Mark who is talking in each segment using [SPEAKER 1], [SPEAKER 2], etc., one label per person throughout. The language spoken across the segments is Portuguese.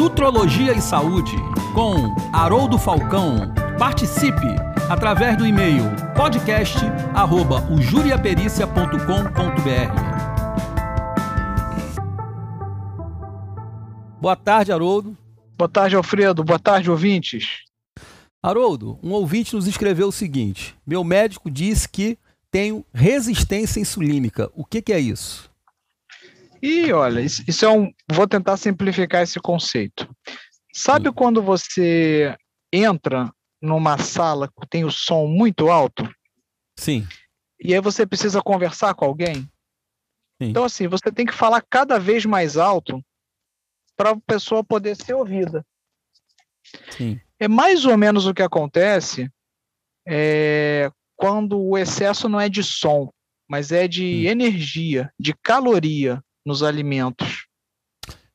[SPEAKER 1] Nutrologia e Saúde, com Haroldo Falcão. Participe através do e-mail podcast@ujuriapericia.com.br. Boa tarde, Haroldo.
[SPEAKER 2] Boa tarde, Alfredo. Boa tarde, ouvintes.
[SPEAKER 1] Haroldo, um ouvinte nos escreveu o seguinte: Meu médico disse que tenho resistência insulínica. O que, que é isso?
[SPEAKER 2] E olha, isso é um. Vou tentar simplificar esse conceito. Sabe Sim. quando você entra numa sala que tem o som muito alto?
[SPEAKER 1] Sim.
[SPEAKER 2] E aí você precisa conversar com alguém? Sim. Então, assim, você tem que falar cada vez mais alto para a pessoa poder ser ouvida.
[SPEAKER 1] Sim.
[SPEAKER 2] É mais ou menos o que acontece é, quando o excesso não é de som, mas é de energia, de caloria nos alimentos.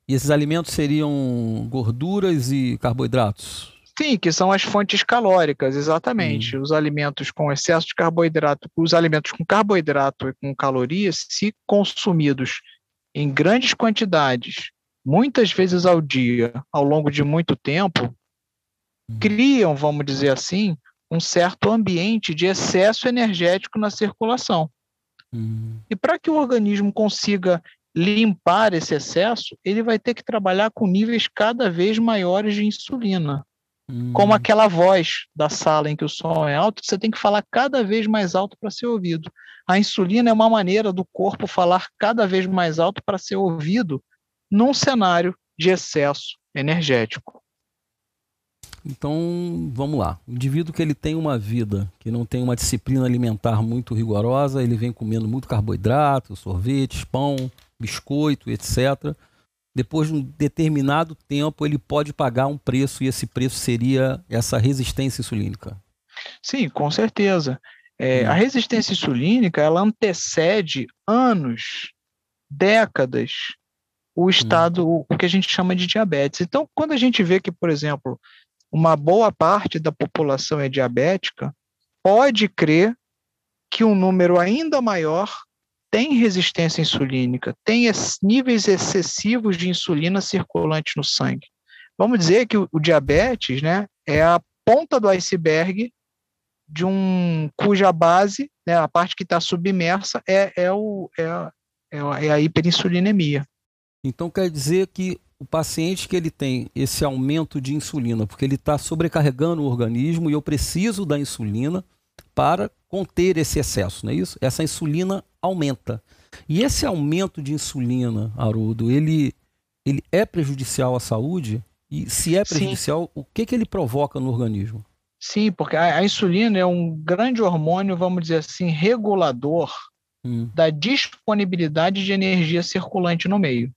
[SPEAKER 1] E esses alimentos seriam gorduras e carboidratos?
[SPEAKER 2] Sim, que são as fontes calóricas, exatamente. Hum. Os alimentos com excesso de carboidrato, os alimentos com carboidrato e com calorias, se consumidos em grandes quantidades, muitas vezes ao dia, ao longo de muito tempo, hum. criam, vamos dizer assim, um certo ambiente de excesso energético na circulação. Hum. E para que o organismo consiga limpar esse excesso, ele vai ter que trabalhar com níveis cada vez maiores de insulina. Hum. Como aquela voz da sala em que o som é alto, você tem que falar cada vez mais alto para ser ouvido. A insulina é uma maneira do corpo falar cada vez mais alto para ser ouvido num cenário de excesso energético.
[SPEAKER 1] Então, vamos lá. O indivíduo que ele tem uma vida, que não tem uma disciplina alimentar muito rigorosa, ele vem comendo muito carboidrato, sorvetes, pão, biscoito, etc. Depois de um determinado tempo, ele pode pagar um preço e esse preço seria essa resistência insulínica.
[SPEAKER 2] Sim, com certeza. É, hum. A resistência insulínica ela antecede anos, décadas, o hum. estado, hum. o que a gente chama de diabetes. Então, quando a gente vê que, por exemplo, uma boa parte da população é diabética, pode crer que um número ainda maior tem resistência insulínica, tem níveis excessivos de insulina circulante no sangue. Vamos dizer que o, diabetes né, é a ponta do iceberg de um cuja base, né, a parte que está submersa, é, é, o, é, é, é a hiperinsulinemia.
[SPEAKER 1] Então quer dizer que o paciente que ele tem esse aumento de insulina, porque ele está sobrecarregando o organismo e eu preciso da insulina para conter esse excesso, não é isso? Essa insulina aumenta. E esse aumento de insulina, Haroldo, ele, ele é prejudicial à saúde? E se é prejudicial, Sim. o que, que ele provoca no organismo?
[SPEAKER 2] Sim, porque a, a insulina é um grande hormônio, vamos dizer assim, regulador hum. da disponibilidade de energia circulante no meio.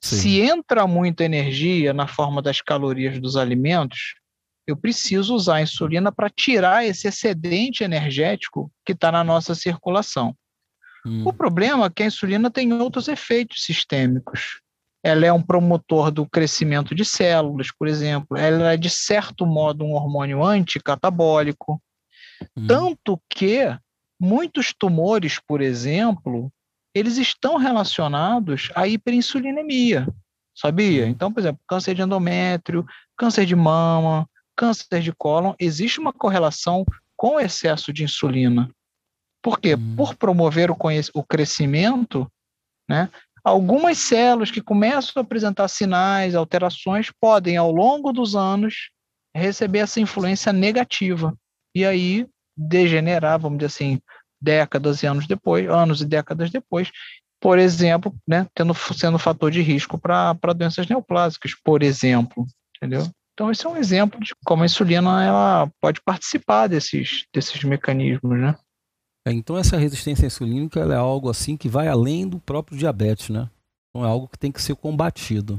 [SPEAKER 2] Sim. Se entra muita energia na forma das calorias dos alimentos, eu preciso usar a insulina para tirar esse excedente energético que está na nossa circulação. Hum. O problema é que a insulina tem outros efeitos sistêmicos. Ela é um promotor do crescimento de células, por exemplo. Ela é, de certo modo, um hormônio anticatabólico. Hum. Tanto que muitos tumores, por exemplo, eles estão relacionados à hiperinsulinemia, sabia? Então, por exemplo, câncer de endométrio, câncer de mama, câncer de cólon, existe uma correlação com o excesso de insulina. Por quê? Hum. Por promover o, o crescimento, né, algumas células que começam a apresentar sinais, alterações, podem, ao longo dos anos, receber essa influência negativa. E aí degenerar, vamos dizer assim, décadas e anos depois, anos e décadas depois, por exemplo, né, tendo, sendo fator de risco para doenças neoplásicas, por exemplo, entendeu? Então, esse é um exemplo de como a insulina ela pode participar desses, desses mecanismos, né?
[SPEAKER 1] É, então, essa resistência insulínica é algo assim que vai além do próprio diabetes, né? Então, é algo que tem que ser combatido.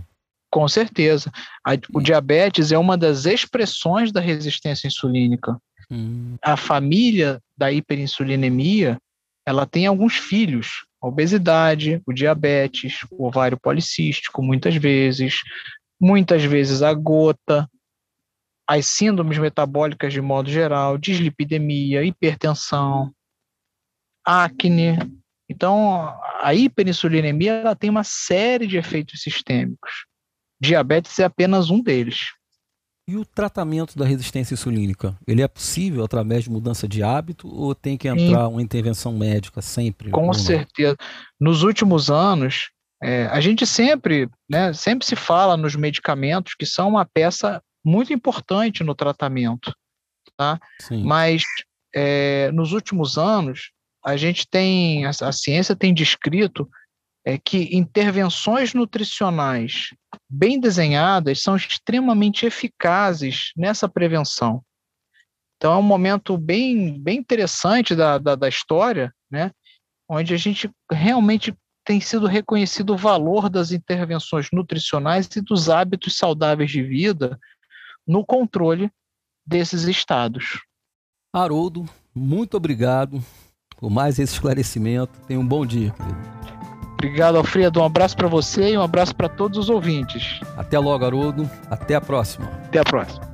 [SPEAKER 2] Com certeza. A, o diabetes é uma das expressões da resistência insulínica. Hum. A família da hiperinsulinemia, ela tem alguns filhos. A obesidade, o diabetes, o ovário policístico, muitas vezes, muitas vezes a gota, as síndromes metabólicas de modo geral, dislipidemia, hipertensão, acne. Então, a hiperinsulinemia ela tem uma série de efeitos sistêmicos. diabetes é apenas um deles.
[SPEAKER 1] E o tratamento da resistência insulínica, ele é possível através de mudança de hábito ou tem que entrar Sim. uma intervenção médica sempre?
[SPEAKER 2] Com certeza. Nos últimos anos, é, a gente sempre, né, sempre se fala nos medicamentos que são uma peça muito importante no tratamento, tá? Sim. Mas é, nos últimos anos a gente tem a, a ciência tem descrito é que intervenções nutricionais bem desenhadas são extremamente eficazes nessa prevenção. Então é um momento bem, bem interessante da, da, da história, né? onde a gente realmente tem sido reconhecido o valor das intervenções nutricionais e dos hábitos saudáveis de vida no controle desses estados.
[SPEAKER 1] Haroldo, muito obrigado por mais esse esclarecimento. Tenha um bom dia.
[SPEAKER 2] Obrigado, Alfredo. Um abraço para você e um abraço para todos os ouvintes.
[SPEAKER 1] Até logo, Haroldo. Até a próxima.
[SPEAKER 2] Até a próxima.